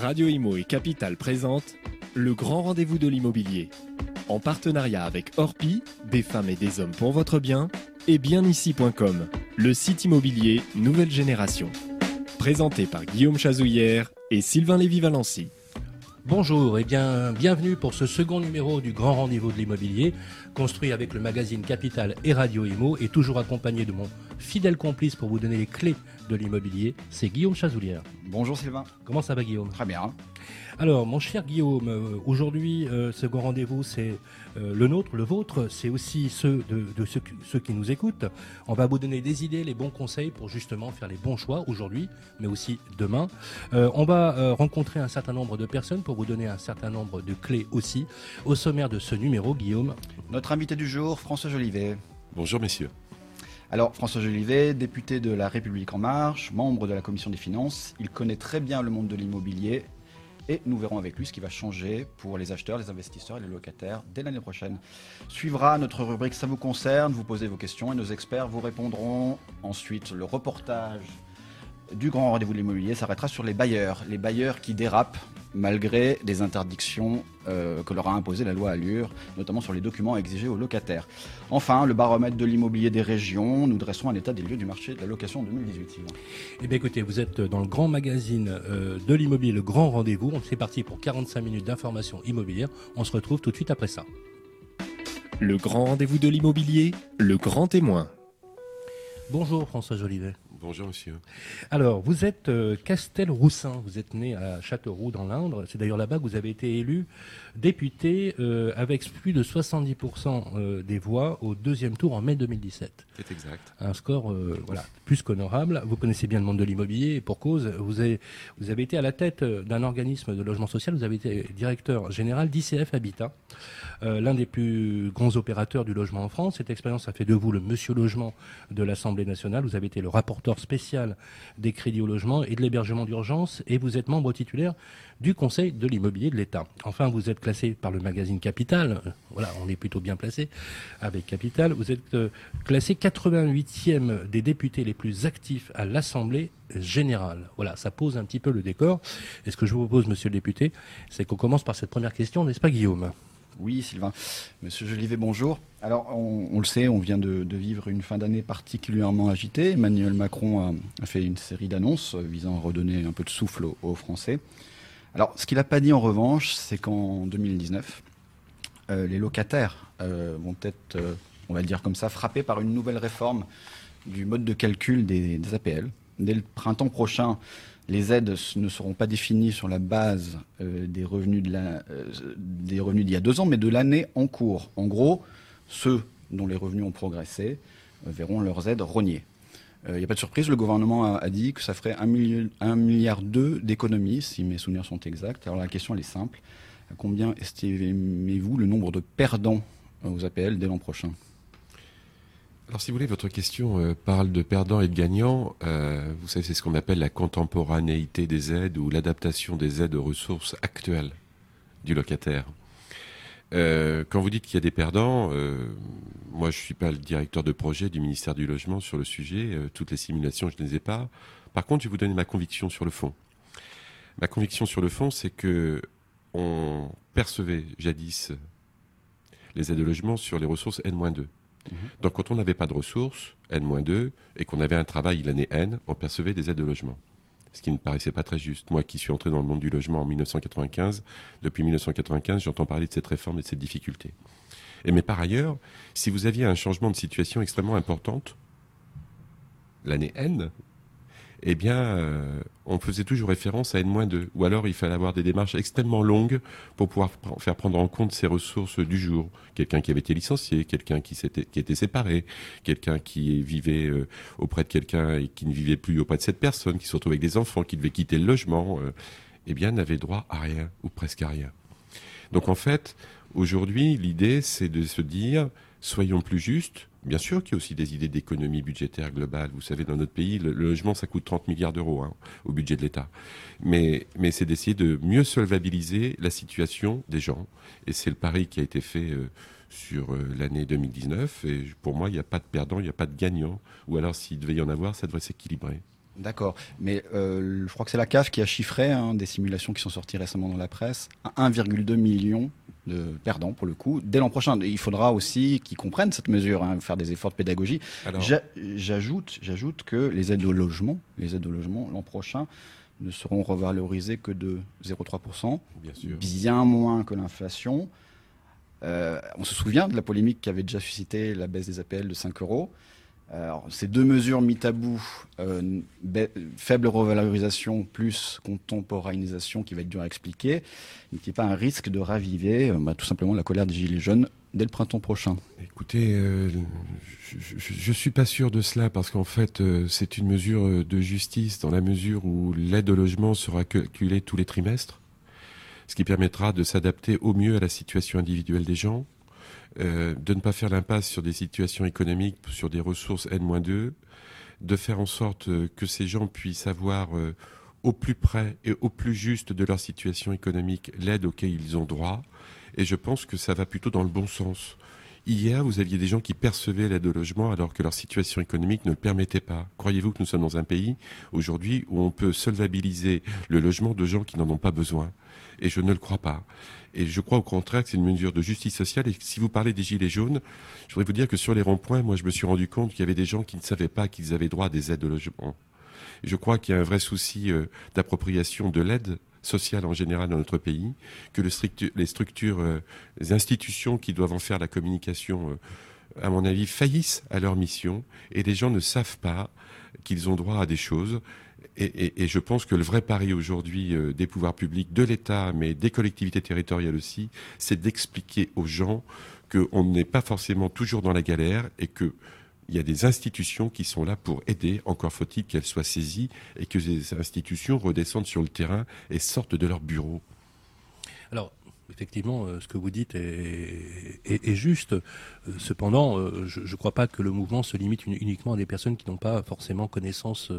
Radio Imo et Capital présente le grand rendez-vous de l'immobilier. En partenariat avec Orpi, des femmes et des hommes pour votre bien, et bienici.com, le site immobilier nouvelle génération. Présenté par Guillaume Chazouillère et Sylvain Lévy-Valency. Bonjour et bien bienvenue pour ce second numéro du grand rendez-vous de l'immobilier, construit avec le magazine Capital et Radio Imo et toujours accompagné de mon fidèle complice pour vous donner les clés de l'immobilier, c'est Guillaume Chazoulière. Bonjour Sylvain. Comment ça va Guillaume? Très bien. Alors mon cher Guillaume, euh, aujourd'hui euh, ce grand rendez-vous c'est euh, le nôtre, le vôtre, c'est aussi ceux de, de ceux, qui- ceux qui nous écoutent. On va vous donner des idées, les bons conseils pour justement faire les bons choix aujourd'hui, mais aussi demain. Euh, on va rencontrer un certain nombre de personnes pour vous donner un certain nombre de clés aussi. Au sommaire de ce numéro, Guillaume, Notre invité du jour, François Jolivet. Bonjour messieurs. Alors, François Jolivet, député de La République En Marche, membre de la Commission des Finances, il connaît très bien le monde de l'immobilier et nous verrons avec lui ce qui va changer pour les acheteurs, les investisseurs et les locataires dès l'année prochaine. Suivra notre rubrique Ça vous concerne, vous posez vos questions et nos experts vous répondront. Ensuite, le reportage du grand rendez-vous de l'immobilier s'arrêtera sur les bailleurs, les bailleurs qui dérapent malgré des interdictions euh, que leur a imposées la loi Allure, notamment sur les documents exigés aux locataires. Enfin, le baromètre de l'immobilier des régions, nous dresserons un état des lieux du marché de la location en 2018. Sylvain. Eh bien écoutez, vous êtes dans le grand magazine euh, de l'immobilier, le grand rendez-vous. On c'est parti pour 45 minutes d'information immobilière. On se retrouve tout de suite après ça. Le grand rendez-vous de l'immobilier, le grand témoin. Bonjour François Jolivet. Bonjour monsieur. Alors, vous êtes euh, Castel-Roussin, vous êtes né à Châteauroux dans l'Indre. C'est d'ailleurs là-bas que vous avez été élu député euh, avec plus de 70% euh, des voix au deuxième tour en mai 2017. C'est exact. Un score voilà, plus qu'honorable. Vous connaissez bien le monde de l'immobilier et pour cause, vous avez, vous avez été à la tête d'un organisme de logement social, vous avez été directeur général d'ICF Habitat, l'un des plus grands opérateurs du logement en France. Cette expérience a fait de vous le monsieur logement de l'Assemblée nationale. Vous avez été le rapporteur spécial des crédits au logement et de l'hébergement d'urgence et vous êtes membre titulaire du Conseil de l'immobilier de l'État. Enfin, vous êtes classé par le magazine Capital. Euh, Voilà, on est plutôt bien placé avec Capital. Vous êtes euh, classé 88e des députés les plus actifs à l'Assemblée générale. Voilà, ça pose un petit peu le décor. Et ce que je vous propose, monsieur le député, c'est qu'on commence par cette première question, n'est-ce pas, Guillaume? Oui, Sylvain. Monsieur Jolivet, bonjour. Alors, on, le sait, on vient de, vivre une fin d'année particulièrement agitée. Emmanuel Macron a, fait une série d'annonces euh, visant à redonner un peu de souffle aux, Français. Alors, ce qu'il n'a pas dit en revanche, c'est qu'en 2019, euh, les locataires euh, vont être, on va le dire comme ça, frappés par une nouvelle réforme du mode de calcul des APL. Dès le printemps prochain, les aides ne seront pas définies sur la base euh, euh, des revenus d'il y a deux ans, mais de l'année en cours. En gros, ceux dont les revenus ont progressé euh, verront leurs aides rognées. Il n'y a pas de surprise, le gouvernement a, dit que ça ferait 1 milliard, un milliard deux d'économies, si mes souvenirs sont exacts. Alors la question est simple. Combien estimez-vous le nombre de perdants aux APL dès l'an prochain? Alors si vous voulez, votre question euh, parle de perdants et de gagnants. Euh, vous savez, c'est ce qu'on appelle la contemporanéité des aides ou l'adaptation des aides aux ressources actuelles du locataire. Euh, quand vous dites qu'il y a des perdants, moi je suis pas le directeur de projet du ministère du Logement sur le sujet. Toutes les simulations, je ne les ai pas. Par contre, je vais vous donner ma conviction sur le fond. Ma conviction sur le fond, c'est que on percevait jadis les aides de logement sur les ressources N-2. Donc quand on n'avait pas de ressources, N-2, et qu'on avait un travail l'année N, on percevait des aides de logement. Ce qui ne paraissait pas très juste. Moi qui suis entré dans le monde du logement en 1995, depuis 1995, j'entends parler de cette réforme et de cette difficulté. Et mais par ailleurs, si vous aviez un changement de situation extrêmement importante, l'année N, eh bien, euh, on faisait toujours référence à N-2. Ou alors, il fallait avoir des démarches extrêmement longues pour pouvoir faire prendre en compte ces ressources du jour. Quelqu'un qui avait été licencié, quelqu'un qui était séparé, quelqu'un qui vivait euh, auprès de quelqu'un et qui ne vivait plus auprès de cette personne, qui se retrouvait avec des enfants, qui devait quitter le logement, euh, eh bien, n'avait droit à rien, ou presque à rien. Donc, en fait, aujourd'hui, l'idée, c'est de se dire, soyons plus justes. Bien sûr qu'il y a aussi des idées d'économie budgétaire globale. Vous savez, dans notre pays, le, logement, ça coûte 30 milliards d'euros hein, au budget de l'État. Mais, mais c'est d'essayer de mieux solvabiliser la situation des gens. Et c'est le pari qui a été fait euh, sur euh, l'année 2019. Et pour moi, il n'y a pas de perdant, il n'y a pas de gagnant. Ou alors, s'il devait y en avoir, ça devrait s'équilibrer. D'accord, mais euh, je crois que c'est la CAF qui a chiffré hein, des simulations qui sont sorties récemment dans la presse à 1,2 million de perdants pour le coup dès l'an prochain. Il faudra aussi qu'ils comprennent cette mesure, hein, faire des efforts de pédagogie. J'ajoute, j'ajoute que les aides au logement, les aides au logement l'an prochain ne seront revalorisées que de 0,3%, bien, bien moins que l'inflation. Euh, on se souvient de la polémique qui avait déjà suscité la baisse des APL de 5 euros. Alors, ces deux mesures mises à bout, euh, faible revalorisation plus contemporanéisation qui va être dur à expliquer, n'est-il pas un risque de raviver euh, bah, tout simplement la colère des Gilets jaunes dès le printemps prochain. Écoutez, euh, je ne suis pas sûr de cela parce qu'en fait, c'est une mesure de justice dans la mesure où l'aide au logement sera calculée tous les trimestres, ce qui permettra de s'adapter au mieux à la situation individuelle des gens euh, de ne pas faire l'impasse sur des situations économiques, sur des ressources N-2, de faire en sorte euh, que ces gens puissent avoir euh, au plus près et au plus juste de leur situation économique l'aide auquel ils ont droit. Et je pense que ça va plutôt dans le bon sens. Hier, vous aviez des gens qui percevaient l'aide au logement alors que leur situation économique ne le permettait pas. Croyez-vous que nous sommes dans un pays aujourd'hui où on peut solvabiliser le logement de gens qui n'en ont pas besoin? Et je ne le crois pas. Et je crois au contraire que c'est une mesure de justice sociale. Et si vous parlez des gilets jaunes, je voudrais vous dire que sur les ronds-points, moi, je me suis rendu compte qu'il y avait des gens qui ne savaient pas qu'ils avaient droit à des aides de logement. je crois qu'il y a un vrai souci euh, d'appropriation de l'aide sociale en général dans notre pays, que les structures, euh, les institutions qui doivent en faire la communication, euh, à mon avis, faillissent à leur mission, et les gens ne savent pas qu'ils ont droit à des choses. Et, je pense que le vrai pari aujourd'hui euh, des pouvoirs publics, de l'État, mais des collectivités territoriales aussi, c'est d'expliquer aux gens qu'on n'est pas forcément toujours dans la galère et qu'il y a des institutions qui sont là pour aider, encore faut-il qu'elles soient saisies et que ces institutions redescendent sur le terrain et sortent de leur bureau. Effectivement, euh, ce que vous dites est, juste. Euh, cependant, euh, je ne crois pas que le mouvement se limite uniquement à des personnes qui n'ont pas forcément connaissance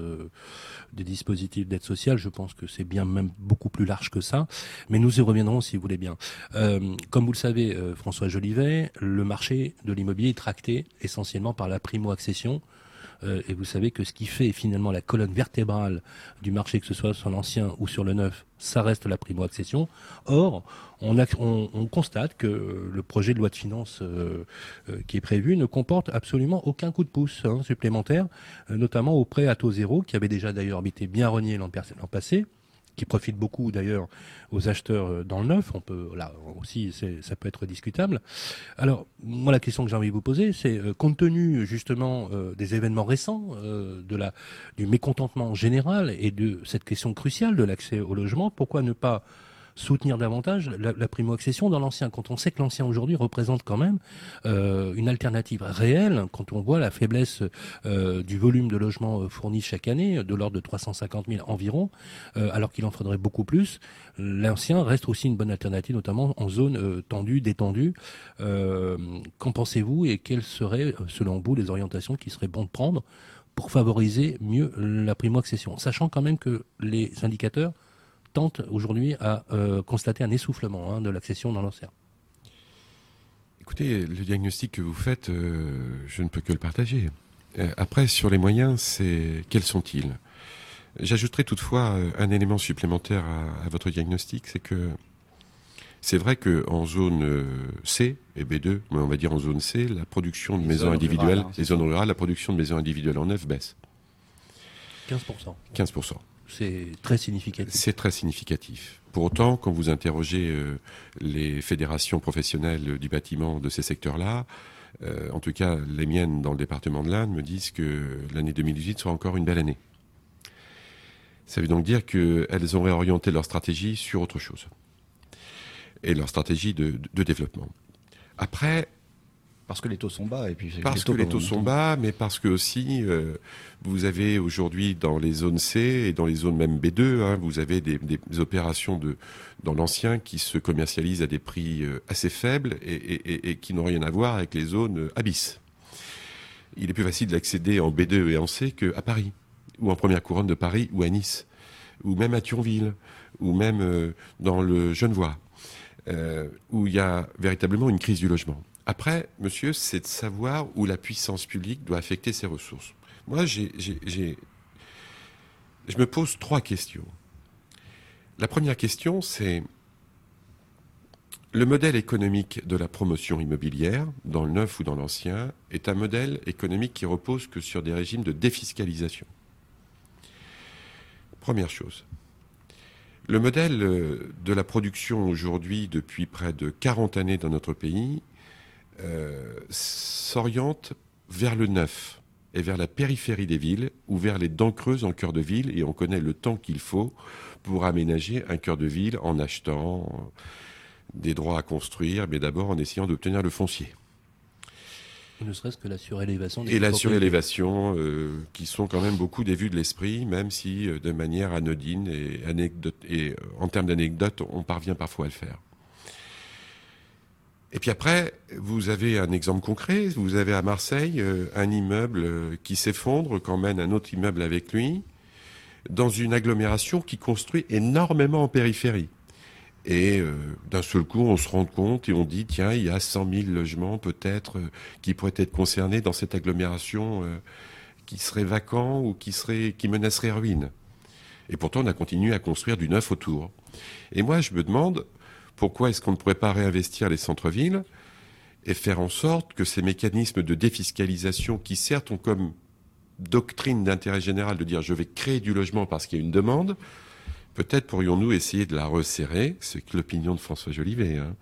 des dispositifs d'aide sociale. Je pense que c'est bien même beaucoup plus large que ça. Mais nous y reviendrons si vous voulez bien. comme vous le savez, François Jolivet, le marché de l'immobilier est tracté essentiellement par la primo-accession et vous savez que ce qui fait finalement la colonne vertébrale du marché, que ce soit sur l'ancien ou sur le neuf, ça reste la primo-accession. Or, on, on, constate que le projet de loi de finances euh, euh, qui est prévu ne comporte absolument aucun coup de pouce hein, supplémentaire, notamment au prêt à taux zéro, qui avait déjà d'ailleurs été bien renié l'an passé qui profite beaucoup d'ailleurs aux acheteurs euh, dans le neuf. On peut là aussi, ça peut être discutable. Alors moi, la question que j'ai envie de vous poser, c'est euh, compte tenu justement euh, des événements récents, de la du mécontentement général et de cette question cruciale de l'accès au logement, pourquoi ne pas soutenir davantage la, primo-accession dans l'ancien, quand on sait que l'ancien aujourd'hui représente quand même euh, une alternative réelle, quand on voit la faiblesse euh, du volume de logements euh, fournis chaque année, de l'ordre de 350 000 environ, alors qu'il en faudrait beaucoup plus, l'ancien reste aussi une bonne alternative, notamment en zone tendue, détendue. Qu'en pensez-vous et quelles seraient, selon vous, les orientations qui seraient bon de prendre pour favoriser mieux la primo-accession, sachant quand même que les indicateurs aujourd'hui à euh, constater un essoufflement hein, de l'accession dans l'ancien. Écoutez, le diagnostic que vous faites, euh, je ne peux que le partager. Euh, après, sur les moyens, c'est quels sont-ils? J'ajouterai toutefois un élément supplémentaire à, votre diagnostic, c'est que c'est vrai qu'en zone C et B2, mais on va dire en zone C, la production de maisons individuelles, hein, les zones rurales, la production de maisons individuelles en neuf baisse. 15%. 15%. C'est très significatif. C'est très significatif. Pour autant, quand vous interrogez euh, les fédérations professionnelles du bâtiment de ces secteurs-là, euh, en tout cas les miennes dans le département de l'Inde, me disent que l'année 2018 sera encore une belle année. Ça veut donc dire qu'elles ont réorienté leur stratégie sur autre chose. Et leur stratégie de développement. Après, parce que les taux sont bas. Et puis parce que les taux sont bas, mais parce que aussi, euh, vous avez aujourd'hui dans les zones C et dans les zones même B2, hein, vous avez des, opérations de, dans l'ancien qui se commercialisent à des prix euh, assez faibles et, qui n'ont rien à voir avec les zones euh, Abyss. Il est plus facile d'accéder en B2 et en C qu'à Paris, ou en première couronne de Paris, ou à Nice, ou même à Thionville, ou même dans le Genevois, où il y a véritablement une crise du logement. Après, monsieur, c'est de savoir où la puissance publique doit affecter ses ressources. Moi, je me pose trois questions. La première question, c'est le modèle économique de la promotion immobilière, dans le neuf ou dans l'ancien, est un modèle économique qui repose que sur des régimes de défiscalisation. Première chose. Le modèle euh, de la production aujourd'hui, depuis près de 40 années dans notre pays, s'oriente vers le neuf et vers la périphérie des villes ou vers les dents creuses en cœur de ville. Et on connaît le temps qu'il faut pour aménager un cœur de ville en achetant des droits à construire, mais d'abord en essayant d'obtenir le foncier. Ne serait-ce que la surélévation. Des et la surélévation, euh, qui sont quand même beaucoup des vues de l'esprit, même si euh, de manière anodine et, anecdote, et euh, en termes d'anecdote, on parvient parfois à le faire. Et puis après, vous avez un exemple concret. Vous avez à Marseille un immeuble qui s'effondre, quand mène un autre immeuble avec lui, dans une agglomération qui construit énormément en périphérie. Et euh, d'un seul coup, on se rend compte et on dit, tiens, il y a 100 000 logements peut-être euh, qui pourraient être concernés dans cette agglomération euh, qui seraient vacants ou qui, seraient, qui menaceraient ruine. Et pourtant, on a continué à construire du neuf autour. Et moi, je me demande, pourquoi est-ce qu'on ne pourrait pas réinvestir les centres-villes et faire en sorte que ces mécanismes de défiscalisation, qui certes ont comme doctrine d'intérêt général de dire je vais créer du logement parce qu'il y a une demande, Peut-être pourrions-nous essayer de la resserrer, c'est l'opinion de François Jolivet, hein,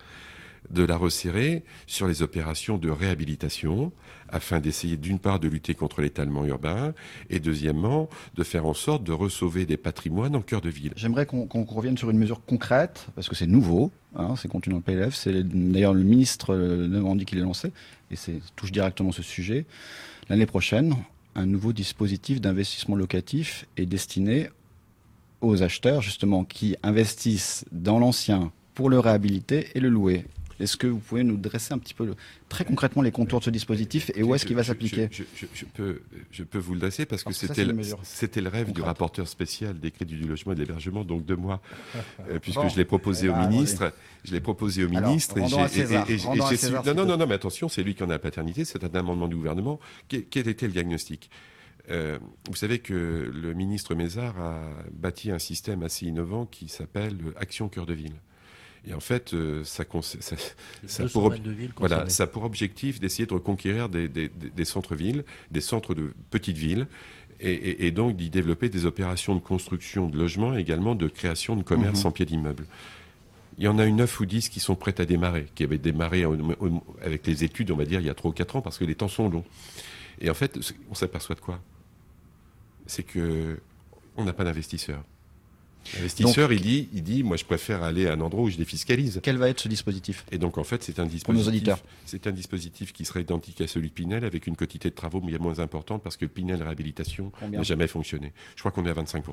de la resserrer sur les opérations de réhabilitation, afin d'essayer d'une part de lutter contre l'étalement urbain, et deuxièmement de faire en sorte de ressauver des patrimoines en cœur de ville. J'aimerais qu'on revienne sur une mesure concrète, parce que c'est nouveau, hein, c'est contenu dans le PLF, c'est d'ailleurs le ministre euh, dit qu'il est lancé, et c'est touche directement ce sujet. L'année prochaine, un nouveau dispositif d'investissement locatif est destiné aux acheteurs justement qui investissent dans l'ancien pour le réhabiliter et le louer. Est-ce que vous pouvez nous dresser un petit peu très concrètement les contours de ce dispositif et où est-ce qu'il va s'appliquer je, peux, je peux vous le dresser parce que c'était le, rêve du rapporteur spécial des crédits du logement et de l'hébergement, donc de moi, euh, puisque je l'ai proposé au eh ben, ministre. Je l'ai proposé au ministre. et j'ai, non, non, non, non, mais attention, c'est lui qui en a la paternité, c'est un amendement du gouvernement. Quel était le diagnostic? Euh, vous savez que le ministre Mézard a bâti un système assez innovant qui s'appelle Action Cœur de Ville. Et en fait, euh, ça, ça, ça, pour, voilà, ça pour objectif d'essayer de reconquérir des, des, des centres-villes, des centres de petites villes, et, et, donc d'y développer des opérations de construction de logements et également de création de commerce mhm. en pied d'immeuble. Il y en a une neuf ou dix qui sont prêtes à démarrer, qui avaient démarré avec les études, on va dire, il y a trois ou quatre ans, parce que les temps sont longs. Et en fait, on s'aperçoit de quoi? C'est que on n'a pas d'investisseurs. L'investisseur, il dit, il dit, moi, je préfère aller à un endroit où je défiscalise. Quel va être ce dispositif? Et donc, en fait, c'est un dispositif. Pour nos auditeurs. C'est un dispositif qui serait identique à celui de Pinel, avec une quantité de travaux bien moins importante, parce que Pinel réhabilitation n'a jamais fonctionné. Je crois qu'on est à 25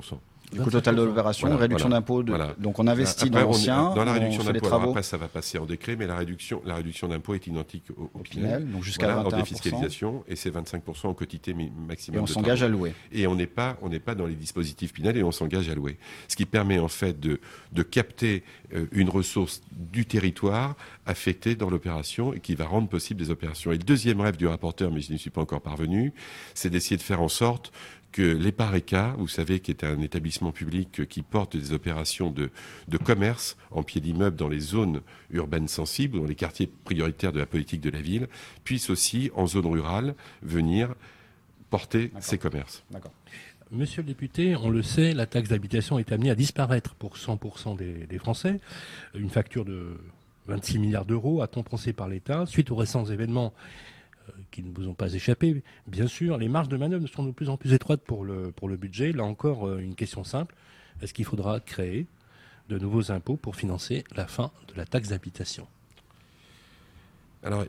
Du coup, total de l'opération, réduction d'impôts. Donc, on investit dans l'ancien. Dans la réduction d'impôts, après, ça va passer en décret, mais la réduction, la réduction d'impôts est identique au, Pinel, Donc, jusqu'à en défiscalisation, et c'est 25% en quotité maximum. Et on s'engage à louer. Et on n'est pas, on n'est pas dans les dispositifs Pinel, et on s'engage à louer. Ce qui permet, en fait, de, capter euh, une ressource du territoire affectée dans l'opération et qui va rendre possible des opérations. Et le deuxième rêve du rapporteur, mais je n'y suis pas encore parvenu, c'est d'essayer de faire en sorte que l'EPARECA, vous savez, qui est un établissement public qui porte des opérations de, de commerce en pied d'immeuble dans les zones urbaines sensibles, dans les quartiers prioritaires de la politique de la ville, puisse aussi, en zone rurale, venir porter ces commerces. D'accord. Monsieur le député, on le sait, la taxe d'habitation est amenée à disparaître pour 100% des, Français. Une facture de 26 milliards d'euros à compenser par l'État. Suite aux récents événements euh, qui ne vous ont pas échappé, bien sûr, les marges de manœuvre sont de plus en plus étroites pour le, pour le budget. Là encore, euh, une question simple. Est-ce qu'il faudra créer de nouveaux impôts pour financer la fin de la taxe d'habitation? Alors,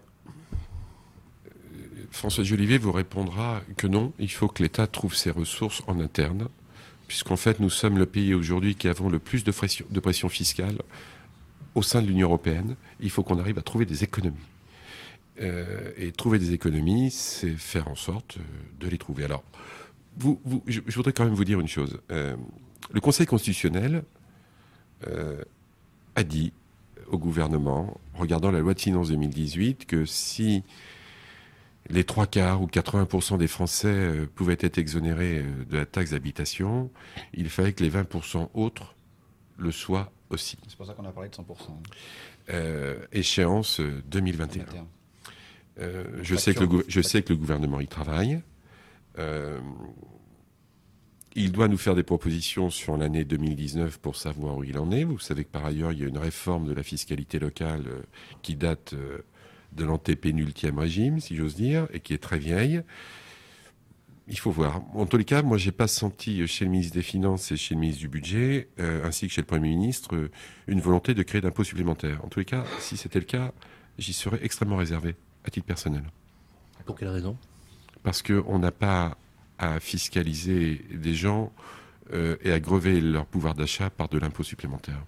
François Jolivet vous répondra que non, il faut que l'État trouve ses ressources en interne, puisqu'en fait, nous sommes le pays aujourd'hui qui avons le plus de pression, fiscale au sein de l'Union européenne. Il faut qu'on arrive à trouver des économies. Euh, et trouver des économies, c'est faire en sorte euh, de les trouver. Alors, vous, je, voudrais quand même vous dire une chose. Euh, le Conseil constitutionnel a dit au gouvernement, regardant la loi de finances 2018, que si les trois quarts ou 80% des Français pouvaient être exonérés de la taxe d'habitation, il fallait que les 20% autres le soient aussi. C'est pour ça qu'on a parlé de 100%. Euh, échéance 2021. Je, sais que le, je sais que le gouvernement y travaille. il doit nous faire des propositions sur l'année 2019 pour savoir où il en est. Vous savez que par ailleurs, il y a une réforme de la fiscalité locale qui date de l'antépénultième régime, si j'ose dire, et qui est très vieille. Il faut voir. En tous les cas, moi, j'ai pas senti chez le ministre des Finances et chez le ministre du Budget, euh, ainsi que chez le Premier ministre, euh, une volonté de créer d'impôts supplémentaires. En tous les cas, si c'était le cas, j'y serais extrêmement réservé, à titre personnel. Pour quelle raison? Parce qu'on n'a pas à fiscaliser des gens euh, et à grever leur pouvoir d'achat par de l'impôt supplémentaire.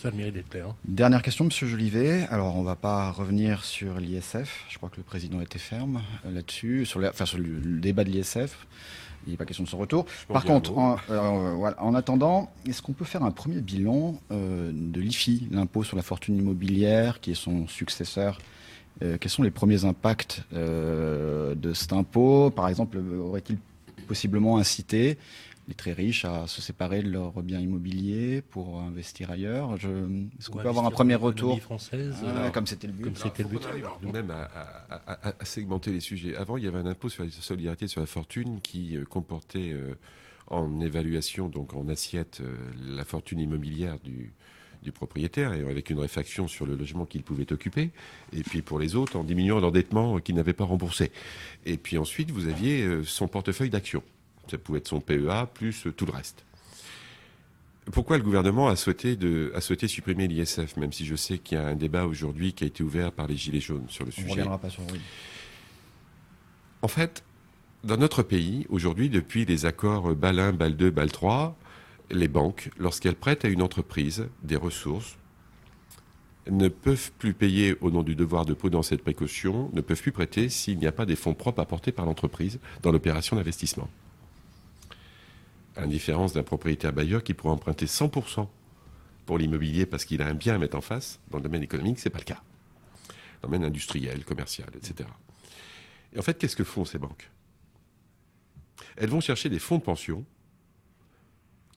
Ça mérite d'être clair. Hein. Dernière question, Monsieur Jolivet. Alors, on ne va pas revenir sur l'ISF. Je crois que le président était ferme euh, là-dessus, sur, enfin, sur le, débat de l'ISF. Il n'est pas question de son retour. Par contre, euh, en, attendant, est-ce qu'on peut faire un premier bilan euh, de l'IFI, l'impôt sur la fortune immobilière, qui est son successeur Quels sont les premiers impacts de cet impôt? Par exemple, aurait-il possiblement incité les très riches à se séparer de leurs biens immobiliers pour investir ailleurs? Est-ce qu'on peut avoir un premier retour? française, ah, comme c'était le but, c'était le but. Nous-mêmes à, segmenter les sujets. Avant, il y avait un impôt sur la solidarité sur la fortune qui euh, comportait euh, en évaluation, donc en assiette, euh, la fortune immobilière du, du propriétaire et avec une réfaction sur le logement qu'il pouvait occuper, et puis pour les autres en diminuant l'endettement qu'il n'avait pas remboursé. Et puis ensuite, vous aviez son portefeuille d'actions. Ça pouvait être son PEA plus tout le reste. Pourquoi le gouvernement a souhaité, de, a souhaité supprimer l'ISF, même si je sais qu'il y a un débat aujourd'hui qui a été ouvert par les Gilets jaunes sur le sujet? On reviendra pas sur oui. En fait, dans notre pays, aujourd'hui, depuis les accords BAL 1, BAL 2, BAL 3, les banques, lorsqu'elles prêtent à une entreprise des ressources, ne peuvent plus payer au nom du devoir de prudence et de précaution, ne peuvent plus prêter s'il n'y a pas des fonds propres apportés par l'entreprise dans l'opération d'investissement à la différence d'un propriétaire bailleur qui pourrait emprunter 100% pour l'immobilier parce qu'il a un bien à mettre en face, dans le domaine économique, ce n'est pas le cas. Dans le domaine industriel, commercial, etc. Et en fait, qu'est-ce que font ces banques? Elles vont chercher des fonds de pension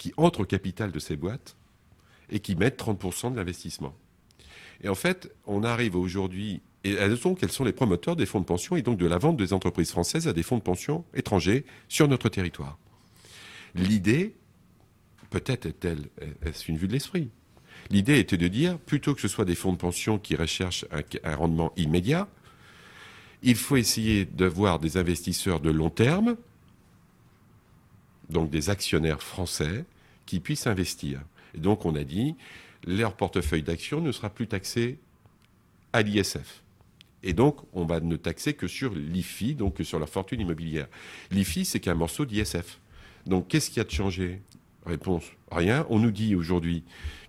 qui entrent au capital de ces boîtes et qui mettent 30% de l'investissement. Et en fait, on arrive aujourd'hui, et elles sont sont les promoteurs des fonds de pension et donc de la vente des entreprises françaises à des fonds de pension étrangers sur notre territoire. L'idée, peut-être est-elle, est-ce une vue de l'esprit? L'idée était de dire, plutôt que ce soit des fonds de pension qui recherchent un, rendement immédiat, il faut essayer d'avoir des investisseurs de long terme, donc des actionnaires français, qui puissent investir. Donc on a dit, leur portefeuille d'actions ne sera plus taxé à l'ISF. Et donc, on va ne taxer que sur l'IFI, donc sur leur fortune immobilière. L'IFI, c'est qu'un morceau d'ISF. Donc qu'est-ce qui a changé? Réponse rien. On nous dit aujourd'hui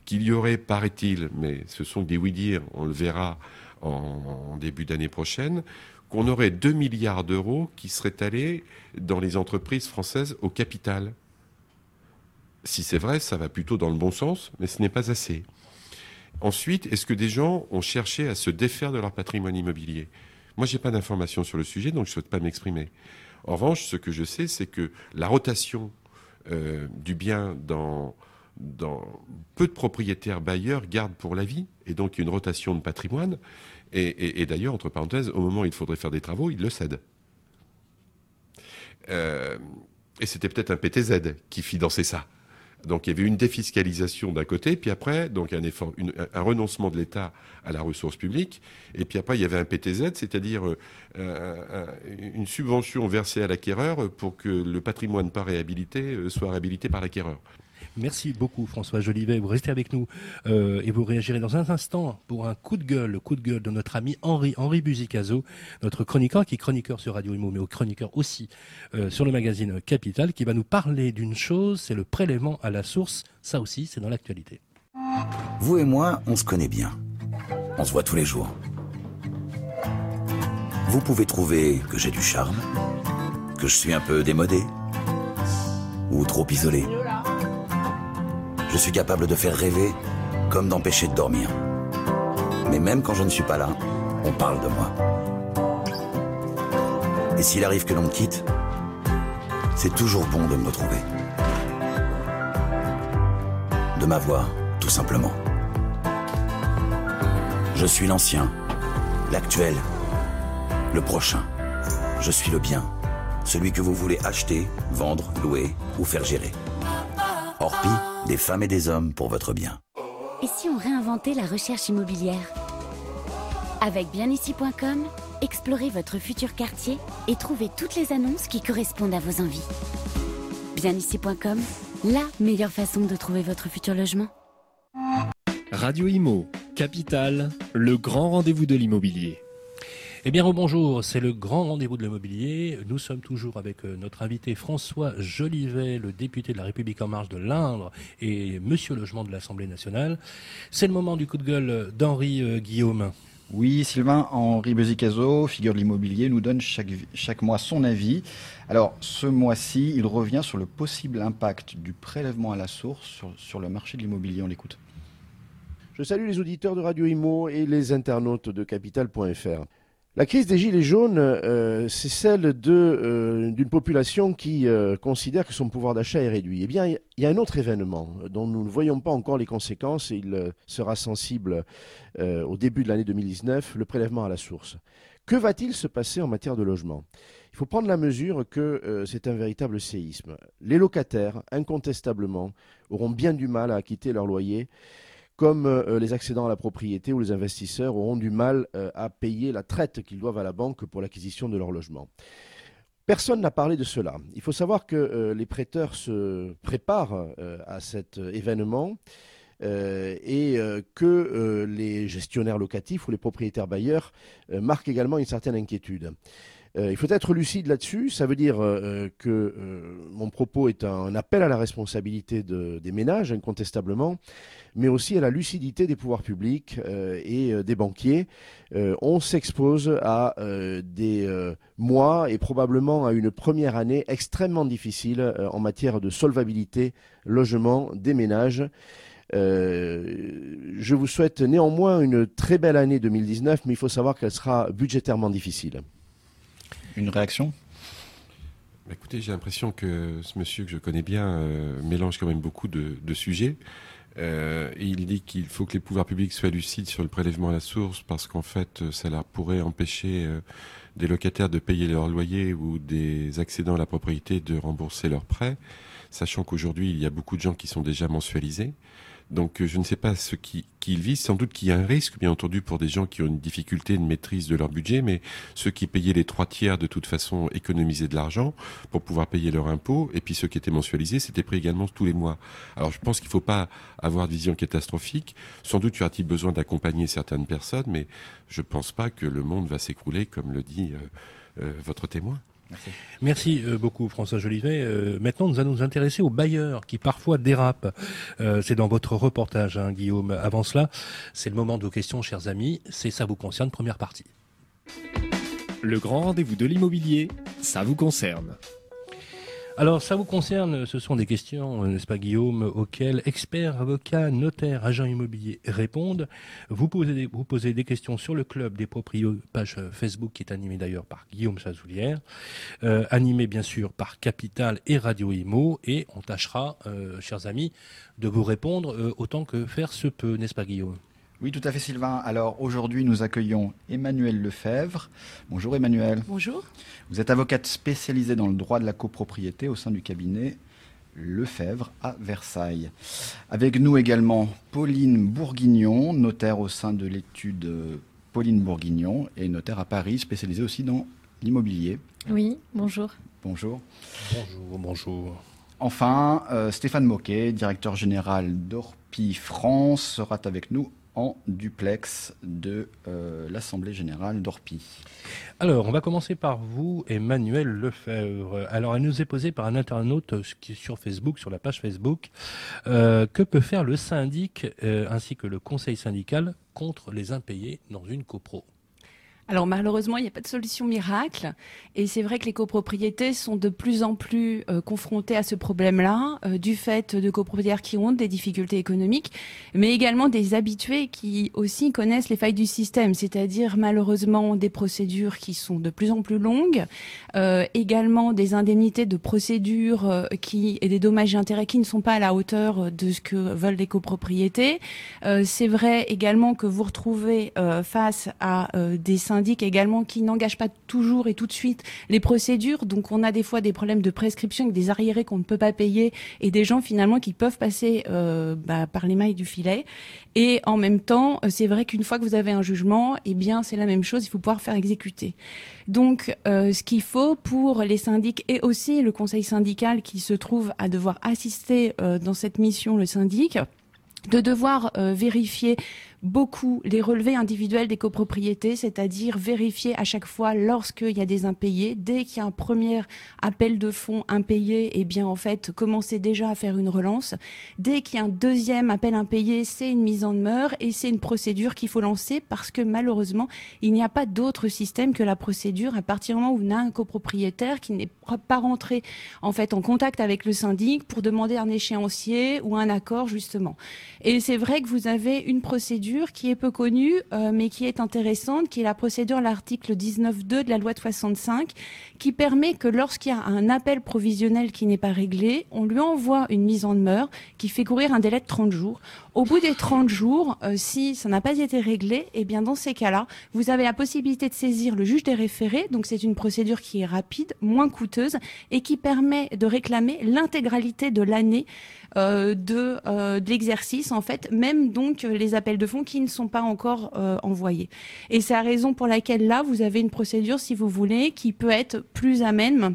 qu'il y aurait, paraît-il, mais ce sont des oui-dire, on le verra en, début d'année prochaine, qu'on aurait 2 milliards d'euros qui seraient allés dans les entreprises françaises au capital. Si c'est vrai, ça va plutôt dans le bon sens, mais ce n'est pas assez. Ensuite, est-ce que des gens ont cherché à se défaire de leur patrimoine immobilier? Moi, je n'ai pas d'informations sur le sujet, donc je ne souhaite pas m'exprimer. En revanche, ce que je sais, c'est que la rotation euh, du bien dans, peu de propriétaires bailleurs gardent pour la vie, et donc une rotation de patrimoine. Et, d'ailleurs, entre parenthèses, au moment où il faudrait faire des travaux, ils le cèdent. Euh, et c'était peut-être un PTZ qui finançait ça. Donc il y avait une défiscalisation d'un côté, puis après, un renoncement de l'État à la ressource publique, et puis après il y avait un PTZ, c'est-à-dire euh, une subvention versée à l'acquéreur pour que le patrimoine pas réhabilité euh, soit réhabilité par l'acquéreur. Merci beaucoup François Jolivet. Vous restez avec nous euh, et vous réagirez dans un instant pour un coup de gueule, le coup de gueule de notre ami Henri, Henri Buzicazo, notre chroniqueur qui est chroniqueur sur Radio Imo, mais au chroniqueur aussi euh, sur le magazine Capital, qui va nous parler d'une chose, c'est le prélèvement à la source. Ça aussi, c'est dans l'actualité. Vous et moi, on se connaît bien. On se voit tous les jours. Vous pouvez trouver que j'ai du charme, que je suis un peu démodé ou trop isolé. Je suis capable de faire rêver comme d'empêcher de dormir. Mais même quand je ne suis pas là, on parle de moi. Et s'il arrive que l'on me quitte, c'est toujours bon de me retrouver. De m'avoir, tout simplement. Je suis l'ancien, l'actuel, le prochain. Je suis le bien, celui que vous voulez acheter, vendre, louer ou faire gérer. Orpi, des femmes et des hommes pour votre bien. Et si on réinventait la recherche immobilière? Avec bienici.com, explorez votre futur quartier et trouvez toutes les annonces qui correspondent à vos envies. Bienici.com, la meilleure façon de trouver votre futur logement. Radio Imo, Capital, le grand rendez-vous de l'immobilier. Eh bien, bonjour, c'est le grand rendez-vous de l'immobilier. Nous sommes toujours avec euh, notre invité François Jolivet, le député de la République en marche de l'Indre et monsieur logement de l'Assemblée nationale. C'est le moment du coup de gueule d'Henri euh, Guillaume. Oui, Sylvain Henri Bezicazo, figure de l'immobilier, nous donne chaque, chaque mois son avis. Alors, ce mois-ci, il revient sur le possible impact du prélèvement à la source sur, sur le marché de l'immobilier. On l'écoute. Je salue les auditeurs de Radio Imo et les internautes de Capital.fr. La crise des Gilets jaunes, euh, c'est celle euh, d'une population qui euh, considère que son pouvoir d'achat est réduit. Eh bien, il y a un autre événement dont nous ne voyons pas encore les conséquences et il sera sensible au début de l'année 2019, le prélèvement à la source. Que va-t-il se passer en matière de logement? Il faut prendre la mesure que c'est un véritable séisme. Les locataires, incontestablement, auront bien du mal à acquitter leur loyer comme euh, les accédants à la propriété ou les investisseurs auront du mal euh, à payer la traite qu'ils doivent à la banque pour l'acquisition de leur logement. Personne n'a parlé de cela. Il faut savoir que euh, les prêteurs se préparent à cet événement et que les gestionnaires locatifs ou les propriétaires bailleurs marquent également une certaine inquiétude. Euh, il faut être lucide là-dessus. Ça veut dire euh, que euh, mon propos est un appel à la responsabilité des ménages, incontestablement, mais aussi à la lucidité des pouvoirs publics et des banquiers. on s'expose à des mois et probablement à une première année extrêmement difficile en matière de solvabilité, logement des ménages. je vous souhaite néanmoins une très belle année 2019, mais il faut savoir qu'elle sera budgétairement difficile. Une réaction? Bah, Écoutez, j'ai l'impression que ce monsieur que je connais bien euh, mélange quand même beaucoup de, sujets. Euh, il dit qu'il faut que les pouvoirs publics soient lucides sur le prélèvement à la source parce qu'en fait, ça leur pourrait empêcher euh, des locataires de payer leur loyer ou des accédants à la propriété de rembourser leurs prêts, sachant qu'aujourd'hui, il y a beaucoup de gens qui sont déjà mensualisés. Donc euh, je ne sais pas ce qu'ils qui visent. Sans doute qu'il y a un risque, bien entendu, pour des gens qui ont une difficulté de maîtrise de leur budget, mais ceux qui payaient les trois tiers, de toute façon, économisaient de l'argent pour pouvoir payer leur impôt. Et puis ceux qui étaient mensualisés, c'était pris également tous les mois. Alors je pense qu'il ne faut pas avoir de vision catastrophique. Sans doute y aura-t-il besoin d'accompagner certaines personnes, mais je ne pense pas que le monde va s'écrouler, comme le dit euh, euh, votre témoin. Merci, euh, beaucoup François Jolivet. Euh, maintenant, nous allons nous intéresser aux bailleurs qui parfois dérapent. Euh, c'est dans votre reportage, hein, Guillaume. Avant cela, c'est le moment de vos questions, chers amis. C'est ça vous concerne, première partie. Le grand rendez-vous de l'immobilier, ça vous concerne. Alors, ça vous concerne, ce sont des questions, euh, n'est-ce pas Guillaume, auxquelles experts, avocats, notaires, agents immobiliers répondent. Vous posez, des, questions sur le club des proprios, page Facebook qui est animée d'ailleurs par Guillaume Chazoulière, euh, animé bien sûr par Capital et Radio Imo, et on tâchera, euh, chers amis, de vous répondre autant que faire se peut, n'est-ce pas Guillaume? Oui, tout à fait, Sylvain. Alors aujourd'hui, nous accueillons Emmanuel Lefebvre. Bonjour Emmanuel. Bonjour. Vous êtes avocate spécialisée dans le droit de la copropriété au sein du cabinet Lefebvre à Versailles. Avec nous également Pauline Bourguignon, notaire au sein de l'étude Pauline Bourguignon et notaire à Paris, spécialisée aussi dans l'immobilier. Oui, bonjour. Bonjour. Bonjour, bonjour. Enfin, euh, Stéphane Moquet, directeur général d'Orpi France, sera avec nous en duplex de euh, l'Assemblée générale d'Orpi. Alors, on va commencer par vous, Emmanuel Lefebvre. Alors, elle nous est posée par un internaute euh, sur Facebook, sur la page Facebook. Euh, que peut faire le syndic ainsi que le conseil syndical contre les impayés dans une copro? Alors malheureusement, il n'y a pas de solution miracle. Et c'est vrai que les copropriétés sont de plus en plus euh, confrontées à ce problème-là, euh, du fait de copropriétaires qui ont des difficultés économiques, mais également des habitués qui aussi connaissent les failles du système, c'est-à-dire malheureusement des procédures qui sont de plus en plus longues, euh, également des indemnités de procédures qui et des dommages et intérêts qui ne sont pas à la hauteur de ce que veulent les copropriétés. c'est vrai également que vous retrouvez face à des syndic également qui n'engage pas toujours et tout de suite les procédures. Donc on a des fois des problèmes de prescription avec des arriérés qu'on ne peut pas payer et des gens finalement qui peuvent passer euh, bah, par les mailles du filet. Et en même temps, euh, c'est vrai qu'une fois que vous avez un jugement, eh bien c'est la même chose, il faut pouvoir faire exécuter. Donc euh, ce qu'il faut pour les syndics et aussi le conseil syndical qui se trouve à devoir assister dans cette mission, le syndic, de devoir vérifier beaucoup les relevés individuels des copropriétés, c'est-à-dire vérifier à chaque fois lorsqu'il y a des impayés, dès qu'il y a un premier appel de fonds impayé, et eh bien en fait commencer déjà à faire une relance. Dès qu'il y a un deuxième appel impayé, c'est une mise en demeure et c'est une procédure qu'il faut lancer parce que malheureusement il n'y a pas d'autre système que la procédure à partir du moment où on a un copropriétaire qui n'est pas rentré en fait en contact avec le syndic pour demander un échéancier ou un accord justement. Et c'est vrai que vous avez une procédure qui est peu connue, euh, mais qui est intéressante, qui est la procédure, l'article 19.2 de la loi de 65, qui permet que lorsqu'il y a un appel provisionnel qui n'est pas réglé, on lui envoie une mise en demeure qui fait courir un délai de 30 jours. Au bout des 30 jours, euh, si ça n'a pas été réglé, eh bien dans ces cas-là, vous avez la possibilité de saisir le juge des référés. Donc c'est une procédure qui est rapide, moins coûteuse et qui permet de réclamer l'intégralité de l'année euh, de, euh, de l'exercice, en fait, même donc les appels de fonds qui ne sont pas encore euh, envoyés. Et c'est la raison pour laquelle là, vous avez une procédure, si vous voulez, qui peut être plus amène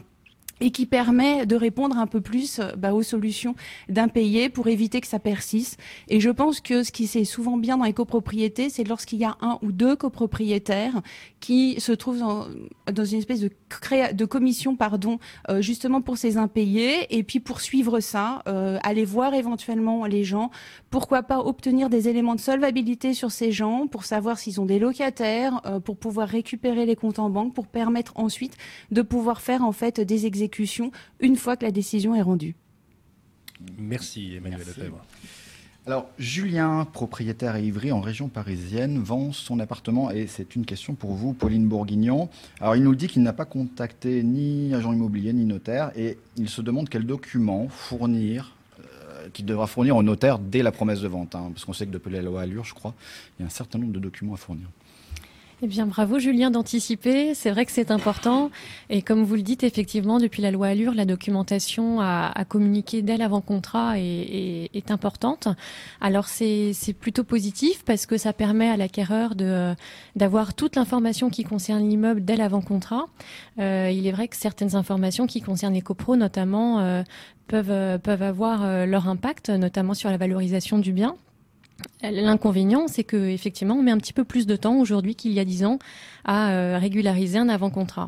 et qui permet de répondre un peu plus euh, bah, aux solutions d'impayés pour éviter que ça persiste. Et je pense que ce qui c'est souvent bien dans les copropriétés, c'est lorsqu'il y a un ou deux copropriétaires qui se trouvent dans, une espèce de, commission, pardon, euh, justement pour ces impayés, et puis pour suivre ça, aller voir éventuellement les gens, pourquoi pas obtenir des éléments de solvabilité sur ces gens pour savoir s'ils ont des locataires, euh, pour pouvoir récupérer les comptes en banque, pour permettre ensuite de pouvoir faire en fait des exécutions une fois que la décision est rendue. Merci Emmanuel Lefebvre. Alors, Julien, propriétaire à Ivry en région parisienne, vend son appartement et c'est une question pour vous, Pauline Bourguignon. Alors, il nous dit qu'il n'a pas contacté ni agent immobilier ni notaire et il se demande quels documents fournir, qu'il devra fournir au notaire dès la promesse de vente. Hein, parce qu'on sait que depuis la loi Allure, je crois, il y a un certain nombre de documents à fournir. Eh bien, bravo Julien d'anticiper. C'est vrai que c'est important. Et comme vous le dites, effectivement, depuis la loi Allure, la documentation à, communiquer dès l'avant-contrat est, est, importante. Alors, c'est plutôt positif parce que ça permet à l'acquéreur d'avoir toute l'information qui concerne l'immeuble dès l'avant-contrat. Euh, il est vrai que certaines informations qui concernent les copros, notamment, euh, peuvent, peuvent avoir euh, leur impact, notamment sur la valorisation du bien. L'inconvénient, c'est que effectivement, on met un petit peu plus de temps aujourd'hui qu'il y a dix ans à euh, régulariser un avant-contrat.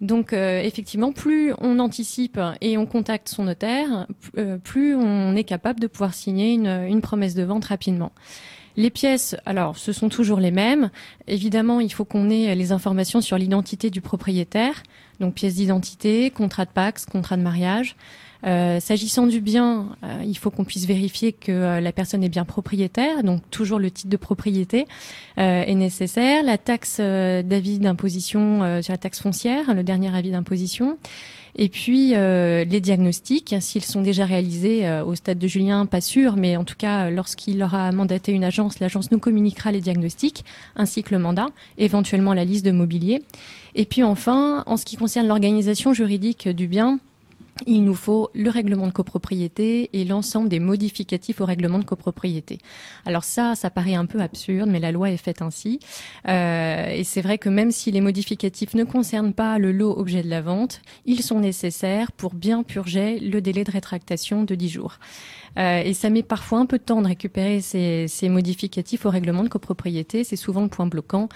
Donc euh, effectivement, plus on anticipe et on contacte son notaire, euh, plus on est capable de pouvoir signer une, promesse de vente rapidement. Les pièces, alors, ce sont toujours les mêmes. Évidemment, il faut qu'on ait les informations sur l'identité du propriétaire, donc pièce d'identité, contrat de Pax, contrat de mariage. Euh, s'agissant du bien, euh, il faut qu'on puisse vérifier que euh, la personne est bien propriétaire, donc toujours le titre de propriété est nécessaire. La taxe d'avis d'imposition sur la taxe foncière, le dernier avis d'imposition. Et puis les diagnostics, s'ils sont déjà réalisés au stade de Julien, pas sûr, mais en tout cas lorsqu'il aura mandaté une agence, l'agence nous communiquera les diagnostics ainsi que le mandat, éventuellement la liste de mobilier. Et puis enfin, en ce qui concerne l'organisation juridique du bien, il nous faut le règlement de copropriété et l'ensemble des modificatifs au règlement de copropriété. Alors ça, ça paraît un peu absurde, mais la loi est faite ainsi. Euh, et c'est vrai que même si les modificatifs ne concernent pas le lot objet de la vente, ils sont nécessaires pour bien purger le délai de rétractation de 10 jours. Et ça met parfois un peu de temps de récupérer ces, ces modificatifs au règlement de copropriété. C'est souvent le point bloquant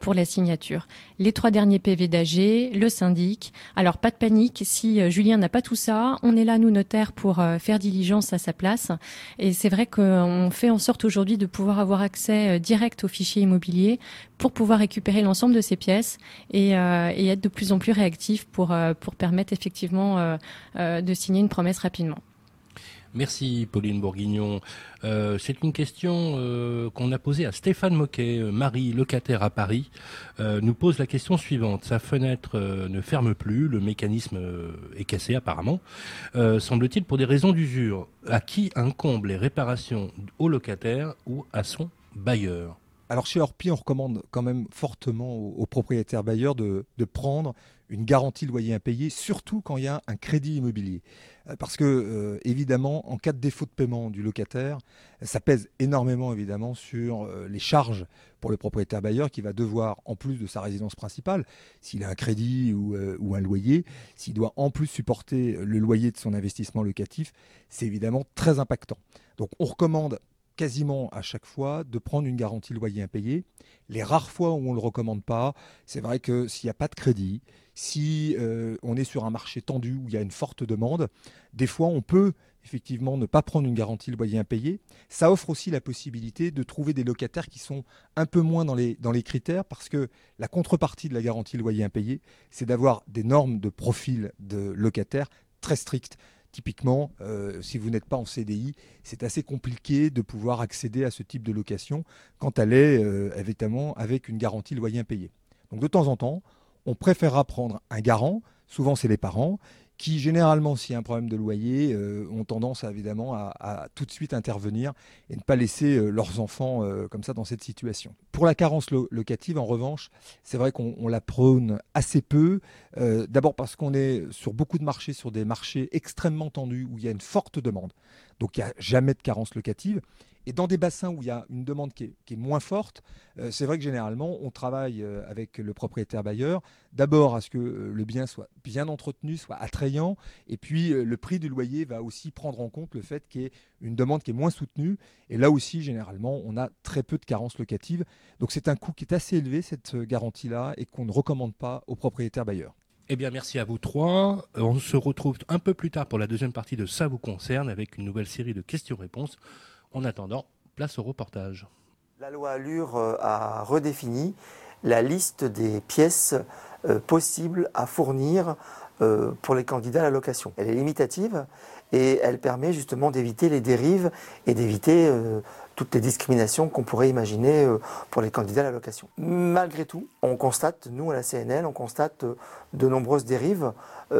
pour la signature. Les trois derniers PV d'AG, le syndic. Alors pas de panique, si Julien n'a pas tout ça, on est là, nous notaires, pour faire diligence à sa place. Et c'est vrai qu'on fait en sorte aujourd'hui de pouvoir avoir accès direct aux fichiers immobiliers pour pouvoir récupérer l'ensemble de ces pièces et, et, être de plus en plus réactif pour, pour permettre effectivement de signer une promesse rapidement. Merci Pauline Bourguignon. Euh, c'est une question euh, qu'on a posée à Stéphane Moquet, euh, Marie, locataire à Paris, nous pose la question suivante. Sa fenêtre ne ferme plus, le mécanisme est cassé apparemment, semble-t-il pour des raisons d'usure. À qui incombe les réparations Au locataire ou à son bailleur? Alors chez Orpi, on recommande quand même fortement aux, propriétaires bailleurs de, de, prendre une garantie loyer impayé, surtout quand il y a un crédit immobilier. Euh, parce que, euh, évidemment, en cas de défaut de paiement du locataire, ça pèse énormément, évidemment, sur euh, les charges pour le propriétaire bailleur qui va devoir, en plus de sa résidence principale, s'il a un crédit ou, ou un loyer, s'il doit en plus supporter le loyer de son investissement locatif, c'est évidemment très impactant. Donc on recommande quasiment à chaque fois de prendre une garantie loyer impayé. Les rares fois où on ne le recommande pas, c'est vrai que s'il n'y a pas de crédit, si euh, on est sur un marché tendu où il y a une forte demande, des fois on peut effectivement ne pas prendre une garantie loyer impayé. Ça offre aussi la possibilité de trouver des locataires qui sont un peu moins dans les, dans les critères parce que la contrepartie de la garantie loyer impayé, c'est d'avoir des normes de profil de locataires très strictes. Typiquement, euh, si vous n'êtes pas en CDI, c'est assez compliqué de pouvoir accéder à ce type de location quand elle est euh, évidemment avec une garantie loyer impayé. Donc de temps en temps, on préférera prendre un garant, souvent c'est les parents, qui généralement, s'il y a un problème de loyer, euh, ont tendance évidemment à, tout de suite intervenir et ne pas laisser euh, leurs enfants euh, comme ça dans cette situation. Pour la carence locative, en revanche, c'est vrai qu'on la prône assez peu. D'abord parce qu'on est sur beaucoup de marchés, sur des marchés extrêmement tendus où il y a une forte demande. Donc il n'y a jamais de carence locative. Et dans des bassins où il y a une demande qui est, moins forte, euh, c'est vrai que généralement, on travaille euh, avec le propriétaire bailleur, d'abord à ce que euh, le bien soit bien entretenu, soit attrayant, et puis le prix du loyer va aussi prendre en compte le fait qu'il y ait une demande qui est moins soutenue. Et là aussi, généralement, on a très peu de carences locatives. Donc c'est un coût qui est assez élevé, cette garantie-là, et qu'on ne recommande pas aux propriétaires bailleurs. Eh bien, merci à vous trois. On se retrouve un peu plus tard pour la deuxième partie de Ça vous concerne avec une nouvelle série de questions-réponses. En attendant, place au reportage. La loi Allure euh, a redéfini la liste des pièces euh, possibles à fournir euh, pour les candidats à la location. Elle est limitative et elle permet justement d'éviter les dérives et d'éviter toutes les discriminations qu'on pourrait imaginer pour les candidats à la location. Malgré tout, on constate, nous à la CNL, on constate de nombreuses dérives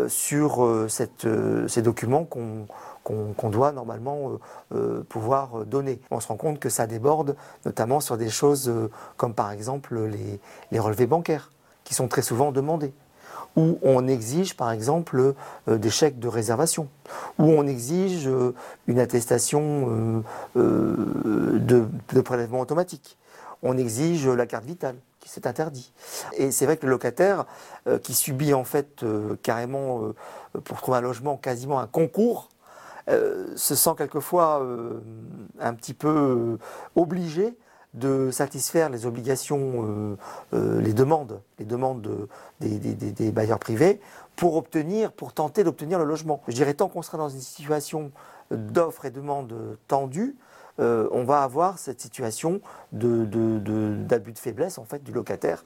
sur ces documents qu'on qu'on doit normalement euh, euh, pouvoir donner. On se rend compte que ça déborde notamment sur des choses euh, comme par exemple les, relevés bancaires qui sont très souvent demandés où on exige par exemple des chèques de réservation, où on exige une attestation de, prélèvement automatique, on exige la carte vitale, qui c'est interdit. Et c'est vrai que le locataire qui subit en fait carrément pour trouver un logement quasiment un concours euh, se sent quelquefois euh, un petit peu euh, obligé de satisfaire les obligations, les demandes, les demandes des, bailleurs privés pour obtenir, pour tenter d'obtenir le logement. Je dirais tant qu'on sera dans une situation d'offres et demandes tendues, on va avoir cette situation d'abus de, de, faiblesse en fait du locataire.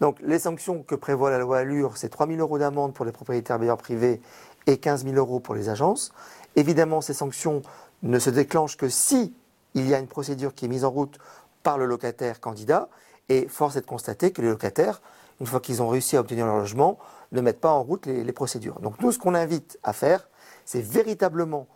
Donc les sanctions que prévoit la loi Allure, c'est 3 000 euros d'amende pour les propriétaires bailleurs privés et 15 000 euros pour les agences. Évidemment, ces sanctions ne se déclenchent que si il y a une procédure qui est mise en route par le locataire candidat. Et force est de constater que les locataires, une fois qu'ils ont réussi à obtenir leur logement, ne mettent pas en route les, procédures. Donc nous, ce qu'on invite à faire, c'est véritablement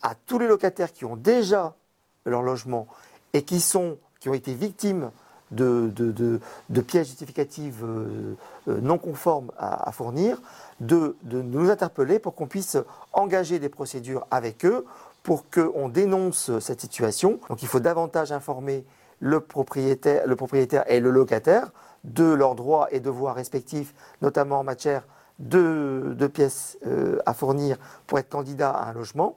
à tous les locataires qui ont déjà leur logement et qui, ont été victimes de, pièces justificatives euh, euh, non conformes à fournir, de, nous interpeller pour qu'on puisse engager des procédures avec eux pour qu'on dénonce cette situation. Donc il faut davantage informer le propriétaire, le propriétaire et le locataire de leurs droits et devoirs respectifs, notamment en matière de, pièces euh, à fournir pour être candidat à un logement.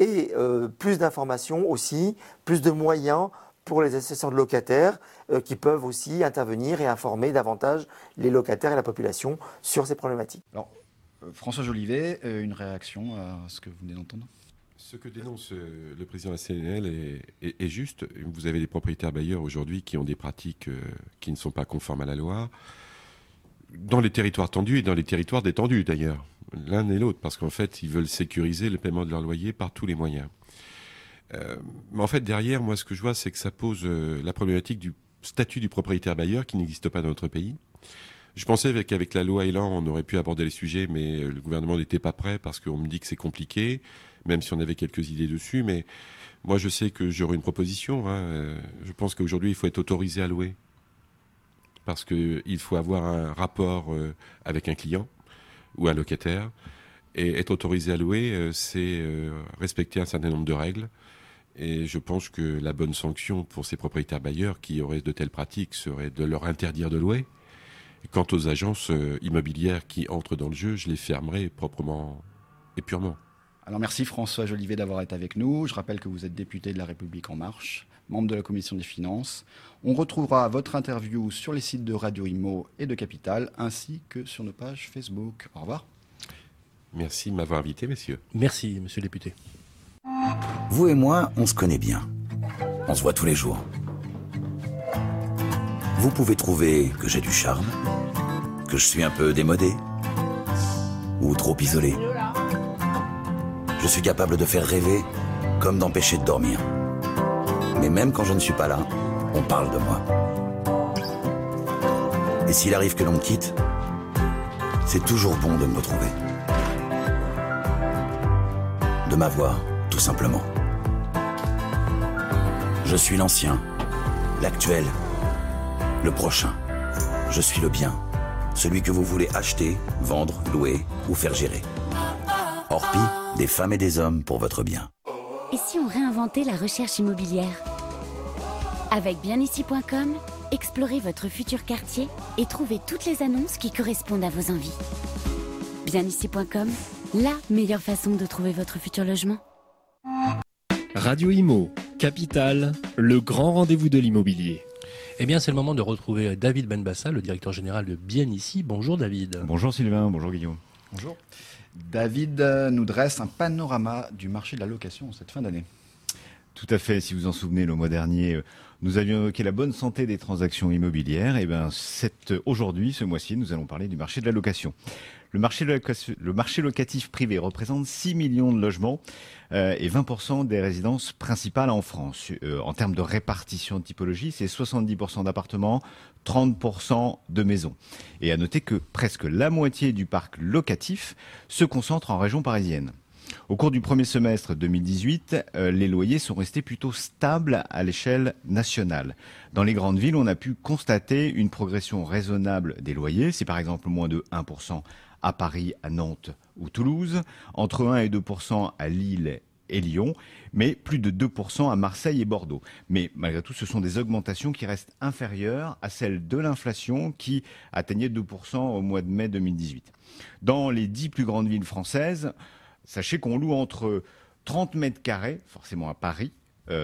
et plus d'informations aussi, plus de moyens pour les associations de locataires qui peuvent aussi intervenir et informer davantage les locataires et la population sur ces problématiques. Alors, François Jolivet, une réaction à ce que vous venez d'entendre? Ce que dénonce euh, le président de la CNL est, juste. Vous avez des propriétaires bailleurs aujourd'hui qui ont des pratiques euh, qui ne sont pas conformes à la loi, dans les territoires tendus et dans les territoires détendus d'ailleurs, l'un et l'autre, parce qu'en fait, ils veulent sécuriser le paiement de leur loyer par tous les moyens. Euh, mais en fait, derrière, moi, ce que je vois, c'est que ça pose la problématique du statut du propriétaire bailleur qui n'existe pas dans notre pays. Je pensais qu'avec la loi Elan, on aurait pu aborder les sujets, mais le gouvernement n'était pas prêt parce qu'on me dit que c'est compliqué même si on avait quelques idées dessus. Mais moi, je sais que j'aurai une proposition. Hein. Euh, je pense qu'aujourd'hui, il faut être autorisé à louer. Parce qu'il faut avoir un rapport euh, avec un client ou un locataire. Et être autorisé à louer, euh, c'est respecter un certain nombre de règles. Et je pense que la bonne sanction pour ces propriétaires bailleurs qui auraient de telles pratiques serait de leur interdire de louer. quant aux agences immobilières qui entrent dans le jeu, je les fermerai proprement et purement. Alors merci François Jolivet d'avoir été avec nous. Je rappelle que vous êtes député de la République en marche, membre de la commission des finances. On retrouvera votre interview sur les sites de Radio Imo et de Capital, ainsi que sur nos pages Facebook. Au revoir. Merci de m'avoir invité, messieurs. Merci, monsieur le député. Vous et moi, on se connaît bien. On se voit tous les jours. Vous pouvez trouver que j'ai du charme, que je suis un peu démodé, ou trop isolé. Je suis capable de faire rêver comme d'empêcher de dormir. Mais même quand je ne suis pas là, on parle de moi. Et s'il arrive que l'on me quitte, c'est toujours bon de me retrouver. De m'avoir, tout simplement. Je suis l'ancien, l'actuel, le prochain. Je suis le bien, celui que vous voulez acheter, vendre, louer ou faire gérer. Orpi, des femmes et des hommes pour votre bien. Et si on réinventait la recherche immobilière? Avec bienici.com, explorez votre futur quartier et trouvez toutes les annonces qui correspondent à vos envies. Bienici.com, la meilleure façon de trouver votre futur logement. Radio Imo, Capital, le grand rendez-vous de l'immobilier. Eh bien, c'est le moment de retrouver David Benbassa, le directeur général de Bien Bonjour David. Bonjour Sylvain, bonjour Guillaume. Bonjour. David nous dresse un panorama du marché de la location cette fin d'année. Tout à fait. Si vous en souvenez, le mois dernier, euh, nous avions évoqué la bonne santé des transactions immobilières. Et eh ben, aujourd'hui, ce mois-ci, nous allons parler du marché de la location. Le marché, locatif privé représente 6 millions de logements euh, et 20% des résidences principales en France. Euh, en termes de répartition de typologie, c'est 70% d'appartements, 30% de maisons. Et à noter que presque la moitié du parc locatif se concentre en région parisienne. Au cours du premier semestre 2018, euh, les loyers sont restés plutôt stables à l'échelle nationale. Dans les grandes villes, on a pu constater une progression raisonnable des loyers. C'est par exemple moins de 1% à Paris, à Nantes ou Toulouse, entre 1 et 2% à Lille et Lyon, mais plus de 2% à Marseille et Bordeaux. Mais malgré tout, ce sont des augmentations qui restent inférieures à celles de l'inflation qui atteignait 2% au mois de mai 2018. Dans les dix plus grandes villes françaises, sachez qu'on loue entre 30 mètres carrés, forcément à Paris,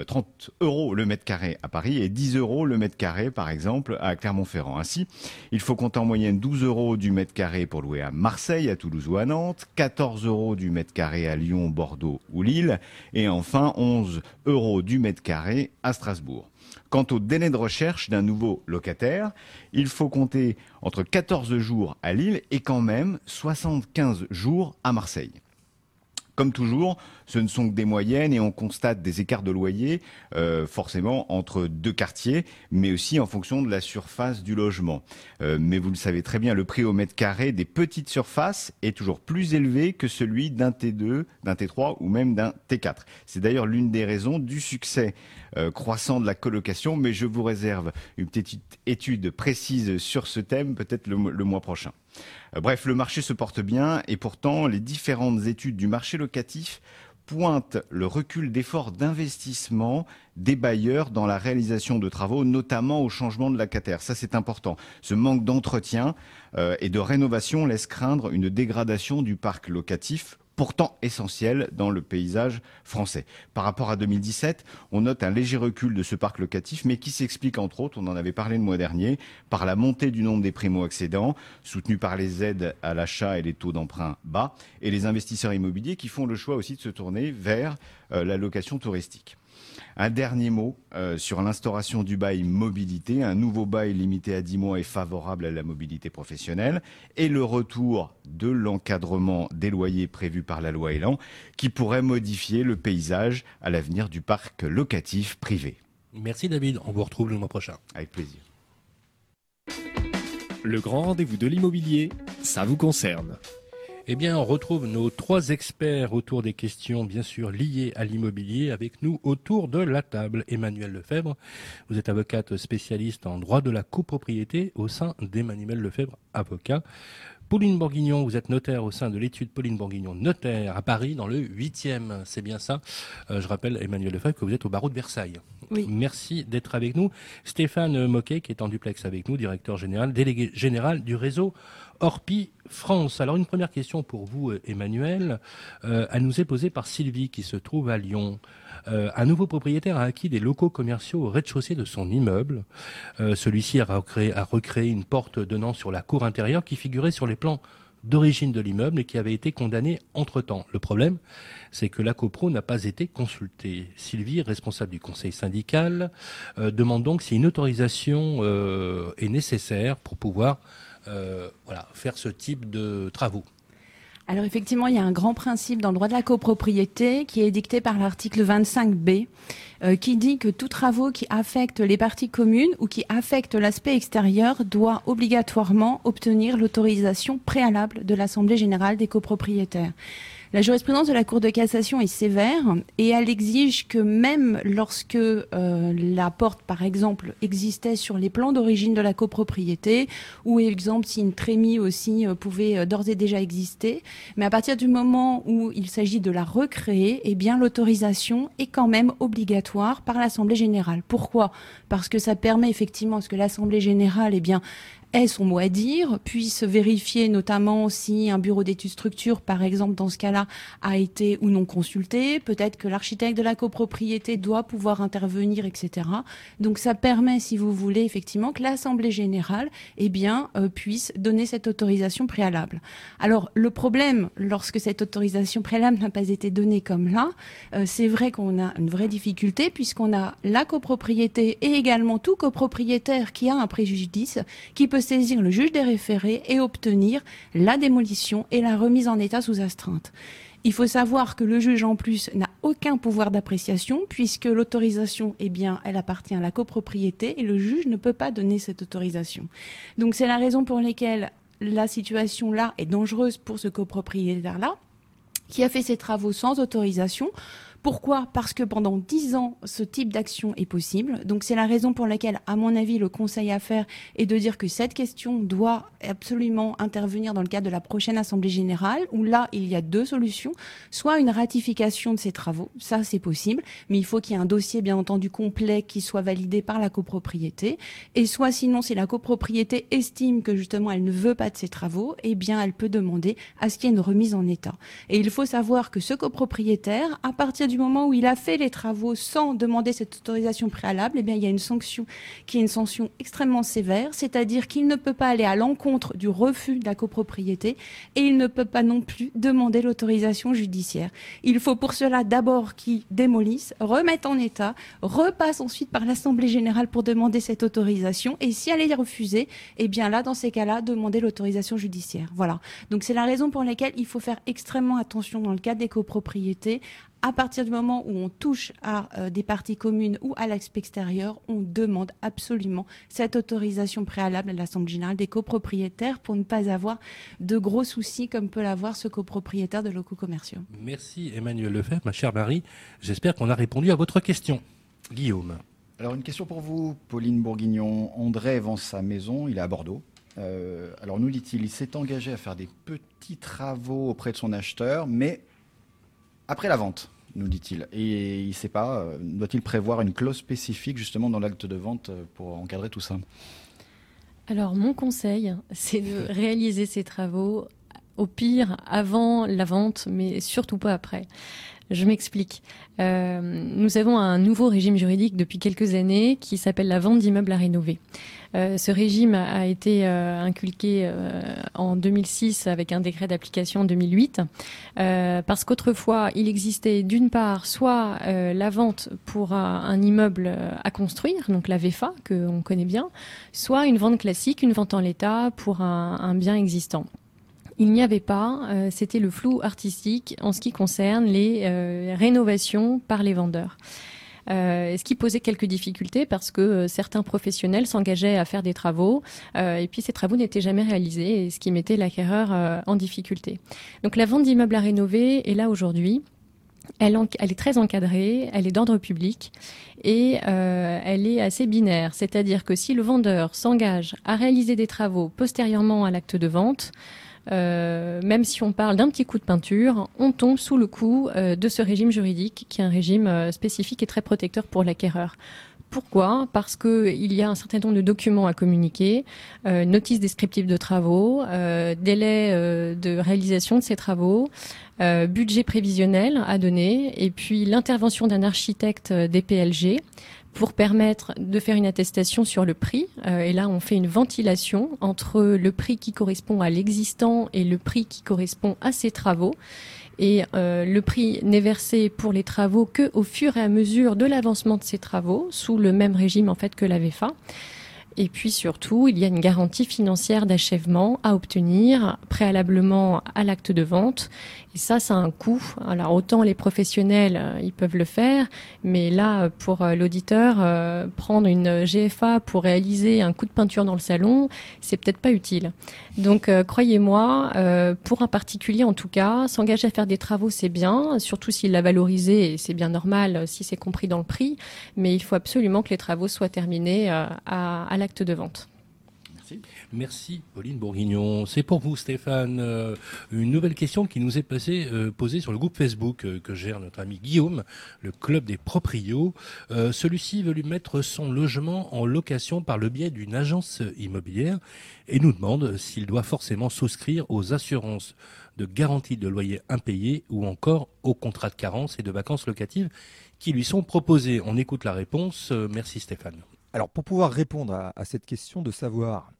30 euh, euros le mètre carré à Paris et 10 euros le mètre carré, par exemple, à Clermont-Ferrand. Ainsi, il faut compter en moyenne 12 euros du mètre carré pour louer à Marseille, à Toulouse ou à Nantes, 14 euros du mètre carré à Lyon, Bordeaux ou Lille, et enfin 11 euros du mètre carré à Strasbourg. Quant au délai de recherche d'un nouveau locataire, il faut compter entre 14 jours à Lille et quand même 75 jours à Marseille. Comme toujours, ce ne sont que des moyennes et on constate des écarts de loyer euh, forcément entre deux quartiers, mais aussi en fonction de la surface du logement. Euh, mais vous le savez très bien, le prix au mètre carré des petites surfaces est toujours plus élevé que celui d'un T2, d'un T3 ou même d'un T4. C'est d'ailleurs l'une des raisons du succès euh, croissant de la colocation, mais je vous réserve une petite étude précise sur ce thème peut-être le mois prochain. Euh, bref, le marché se porte bien et pourtant les différentes études du marché locatif pointent le recul d'efforts d'investissement des bailleurs dans la réalisation de travaux, notamment au changement de locataire. Ça, c'est important. Ce manque d'entretien euh, et de rénovation laisse craindre une dégradation du parc locatif pourtant essentiel dans le paysage français. Par rapport à 2017, on note un léger recul de ce parc locatif, mais qui s'explique entre autres, on en avait parlé le mois dernier, par la montée du nombre des primo-accédants, soutenus par les aides à l'achat et les taux d'emprunt bas, et les investisseurs immobiliers qui font le choix aussi de se tourner vers euh, la location touristique. Un dernier mot euh, sur l'instauration du bail mobilité. Un nouveau bail limité à 10 mois est favorable à la mobilité professionnelle et le retour de l'encadrement des loyers prévu par la loi Elan qui pourrait modifier le paysage à l'avenir du parc locatif privé. Merci David, on vous retrouve le mois prochain. Avec plaisir. Le grand rendez-vous de l'immobilier, ça vous concerne. Eh bien, on retrouve nos trois experts autour des questions, bien sûr, liées à l'immobilier, avec nous autour de la table. Emmanuel Lefebvre, vous êtes avocate spécialiste en droit de la copropriété au sein d'Emmanuel Lefebvre, avocat. Pauline Bourguignon, vous êtes notaire au sein de l'étude Pauline Bourguignon, notaire à Paris dans le 8e. C'est bien ça. Euh, je rappelle, Emmanuel Lefebvre, que vous êtes au barreau de Versailles. Oui. Merci d'être avec nous. Stéphane Moquet, qui est en duplex avec nous, directeur général, délégué général du réseau Orpi France. Alors une première question pour vous, euh, Emmanuel. Euh, elle nous est posée par Sylvie, qui se trouve à Lyon. Euh, un nouveau propriétaire a acquis des locaux commerciaux au rez-de-chaussée de son immeuble. Euh, Celui-ci a recréé, une porte donnant sur la cour intérieure qui figurait sur les plans d'origine de l'immeuble et qui avait été condamné entre-temps. Le problème, c'est que la CoPro n'a pas été consultée. Sylvie, responsable du conseil syndical, euh, demande donc si une autorisation est nécessaire pour pouvoir faire ce type de travaux. Alors effectivement, il y a un grand principe dans le droit de la copropriété qui est dicté par l'article 25b, euh, qui dit que tout travaux qui affectent les parties communes ou qui affectent l'aspect extérieur doit obligatoirement obtenir l'autorisation préalable de l'Assemblée générale des copropriétaires. La jurisprudence de la Cour de cassation est sévère et elle exige que même lorsque euh, la porte, par exemple, existait sur les plans d'origine de la copropriété, ou exemple si une trémie aussi euh, pouvait euh, d'ores et déjà exister, mais à partir du moment où il s'agit de la recréer, eh bien l'autorisation est quand même obligatoire par l'Assemblée générale. Pourquoi? Parce que ça permet effectivement à ce que l'Assemblée générale, eh bien, ait son mot à dire, puisse vérifier notamment si un bureau d'études structure, par exemple, dans ce cas-là, a été ou non consulté. Peut-être que l'architecte de la copropriété doit pouvoir intervenir, etc. Donc ça permet, si vous voulez, effectivement, que l'Assemblée générale eh bien, euh, puisse donner cette autorisation préalable. Alors le problème, lorsque cette autorisation préalable n'a pas été donnée comme là, euh, c'est vrai qu'on a une vraie difficulté puisqu'on a la copropriété et également tout copropriétaire qui a un préjudice qui peut saisir le juge des référés et obtenir la démolition et la remise en état sous astreinte. Il faut savoir que le juge en plus n'a aucun pouvoir d'appréciation puisque l'autorisation, eh bien, elle appartient à la copropriété et le juge ne peut pas donner cette autorisation. Donc c'est la raison pour laquelle la situation là est dangereuse pour ce copropriétaire là qui a fait ses travaux sans autorisation. Pourquoi? Parce que pendant dix ans, ce type d'action est possible. Donc c'est la raison pour laquelle, à mon avis, le conseil à faire est de dire que cette question doit absolument intervenir dans le cadre de la prochaine Assemblée générale, où là, il y a deux solutions. Soit une ratification de ces travaux, ça c'est possible, mais il faut qu'il y ait un dossier, bien entendu, complet qui soit validé par la copropriété. Et soit sinon, si la copropriété estime que justement elle ne veut pas de ces travaux, eh bien elle peut demander à ce qu'il y ait une remise en état. Et il faut savoir que ce copropriétaire, à partir du moment où il a fait les travaux sans demander cette autorisation préalable, eh bien, il y a une sanction qui est une sanction extrêmement sévère, c'est-à-dire qu'il ne peut pas aller à l'encontre du refus de la copropriété et il ne peut pas non plus demander l'autorisation judiciaire. Il faut pour cela d'abord qu'il démolisse, remette en état, repasse ensuite par l'Assemblée générale pour demander cette autorisation et si elle est refusée, eh bien là, dans ces cas-là, demander l'autorisation judiciaire. Voilà. Donc c'est la raison pour laquelle il faut faire extrêmement attention dans le cas des copropriétés à partir du moment où on touche à euh, des parties communes ou à l'aspect extérieur, on demande absolument cette autorisation préalable à l'Assemblée générale des copropriétaires pour ne pas avoir de gros soucis comme peut l'avoir ce copropriétaire de locaux commerciaux. Merci Emmanuel Lefebvre, ma chère Marie. J'espère qu'on a répondu à votre question. Guillaume. Alors une question pour vous, Pauline Bourguignon. André vend sa maison, il est à Bordeaux. Euh, alors nous dit-il, il s'est engagé à faire des petits travaux auprès de son acheteur, mais après la vente, nous dit-il. Et il ne sait pas, euh, doit-il prévoir une clause spécifique justement dans l'acte de vente euh, pour encadrer tout ça? Alors, mon conseil, c'est de réaliser ces travaux Au pire, avant la vente, mais surtout pas après. Je m'explique. Euh, nous avons un nouveau régime juridique depuis quelques années qui s'appelle la vente d'immeubles à rénover. Euh, ce régime a été euh, inculqué euh, en 2006 avec un décret d'application en 2008, parce qu'autrefois, il existait d'une part soit la vente pour un, immeuble à construire, donc la VFA, que on connaît bien, soit une vente classique, une vente en l'état pour un, un bien existant il n'y avait pas, c'était le flou artistique en ce qui concerne les rénovations par les vendeurs. Euh, ce qui posait quelques difficultés parce que euh, certains professionnels s'engageaient à faire des travaux euh, et puis ces travaux n'étaient jamais réalisés, et ce qui mettait l'acquéreur en difficulté. Donc la vente d'immeubles à rénover est là aujourd'hui. Elle, est très encadrée, elle est d'ordre public et elle est assez binaire. C'est-à-dire que si le vendeur s'engage à réaliser des travaux postérieurement à l'acte de vente, euh, même si on parle d'un petit coup de peinture, on tombe sous le coup euh, de ce régime juridique qui est un régime euh, spécifique et très protecteur pour l'acquéreur. Pourquoi? Parce qu'il y a un certain nombre de documents à communiquer, notice descriptive de travaux, délai de réalisation de ces travaux, budget prévisionnel à donner, et puis l'intervention d'un architecte des PLG pour permettre de faire une attestation sur le prix. Euh, et là, on fait une ventilation entre le prix qui correspond à l'existant et le prix qui correspond à ces travaux. Et euh, le prix n'est versé pour les travaux que au fur et à mesure de l'avancement de ces travaux, sous le même régime en fait que la VFA. Et puis surtout, il y a une garantie financière d'achèvement à obtenir préalablement à l'acte de vente. Et ça, ça a un coût. Alors autant les professionnels, euh, ils peuvent le faire, mais là, pour euh, l'auditeur, euh, prendre une GFA pour réaliser un coup de peinture dans le salon, c'est peut-être pas utile. Donc croyez-moi, pour un particulier en tout cas, s'engager à faire des travaux, c'est bien, surtout s'il l'a valorisé, et c'est bien normal si c'est compris dans le prix, mais il faut absolument que les travaux soient terminés à l'acte de vente. Merci. Pauline Bourguignon. C'est pour vous Stéphane. Euh, une nouvelle question qui nous est passée, euh, posée sur le groupe Facebook euh, que gère notre ami Guillaume, le club des proprios. Celui-ci veut lui mettre son logement en location par le biais d'une agence immobilière et nous demande s'il doit forcément souscrire aux assurances de garantie de loyer impayé ou encore aux contrats de carence et de vacances locatives qui lui sont proposés. On écoute la réponse. Merci Stéphane. Alors pour pouvoir répondre à, cette question de savoir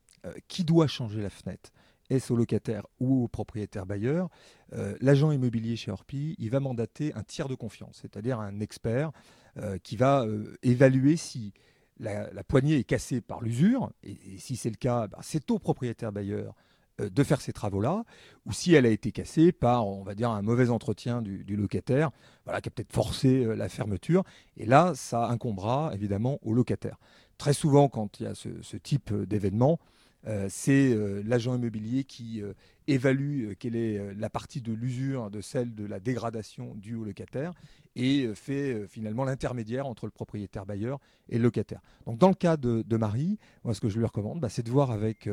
qui doit changer la fenêtre, est-ce au locataire ou au propriétaire bailleur, euh, l'agent immobilier chez Orpi, il va mandater un tiers de confiance, c'est-à-dire un expert euh, qui va évaluer si la, poignée est cassée par l'usure, et, si c'est le cas, bah, c'est au propriétaire bailleur de faire ces travaux-là, ou si elle a été cassée par, on va dire, un mauvais entretien du, locataire, voilà, qui a peut-être forcé la fermeture, et là, ça incombera évidemment au locataire. Très souvent, quand il y a ce, type d'événement, euh, c'est euh, l'agent immobilier qui euh, évalue quelle est la partie de l'usure de celle de la dégradation due au locataire et fait finalement l'intermédiaire entre le propriétaire bailleur et le locataire. Donc dans le cas de, Marie, moi ce que je lui recommande, bah, c'est de voir avec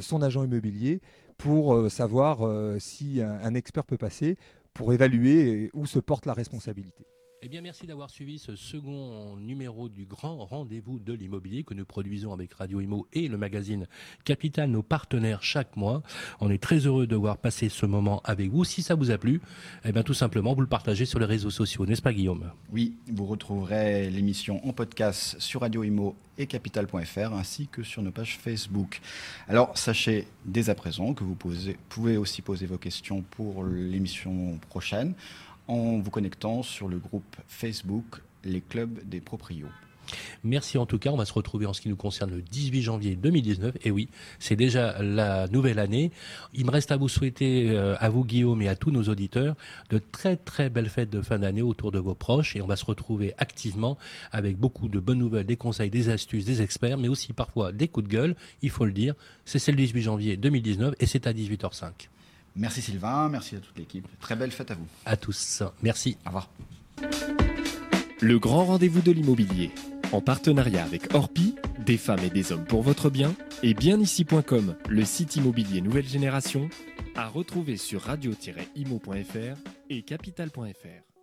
son agent immobilier pour savoir si un expert peut passer pour évaluer où se porte la responsabilité. Eh bien, merci d'avoir suivi ce second numéro du grand rendez-vous de l'immobilier que nous produisons avec Radio Imo et le magazine Capital, nos partenaires chaque mois. On est très heureux de voir passer ce moment avec vous. Si ça vous a plu, eh bien, tout simplement, vous le partagez sur les réseaux sociaux, n'est-ce pas, Guillaume? Oui, vous retrouverez l'émission en podcast sur Radio Imo et capital.fr ainsi que sur nos pages Facebook. Alors, sachez dès à présent que vous pouvez aussi poser vos questions pour l'émission prochaine en vous connectant sur le groupe Facebook Les Clubs des Proprios. Merci en tout cas. On va se retrouver en ce qui nous concerne le 18 janvier 2019. Et oui, c'est déjà la nouvelle année. Il me reste à vous souhaiter, euh, à vous Guillaume et à tous nos auditeurs, de très très belles fêtes de fin d'année autour de vos proches. Et on va se retrouver activement avec beaucoup de bonnes nouvelles, des conseils, des astuces, des experts, mais aussi parfois des coups de gueule. Il faut le dire. C'est le 18 janvier 2019 et c'est à 18h05. Merci Sylvain, merci à toute l'équipe. Très belle fête à vous. À tous. Merci. Au revoir. Le grand rendez-vous de l'immobilier, en partenariat avec Orpi, des femmes et des hommes pour votre bien, et bienici.com, le site immobilier nouvelle génération, à retrouver sur radio-imo.fr et capital.fr.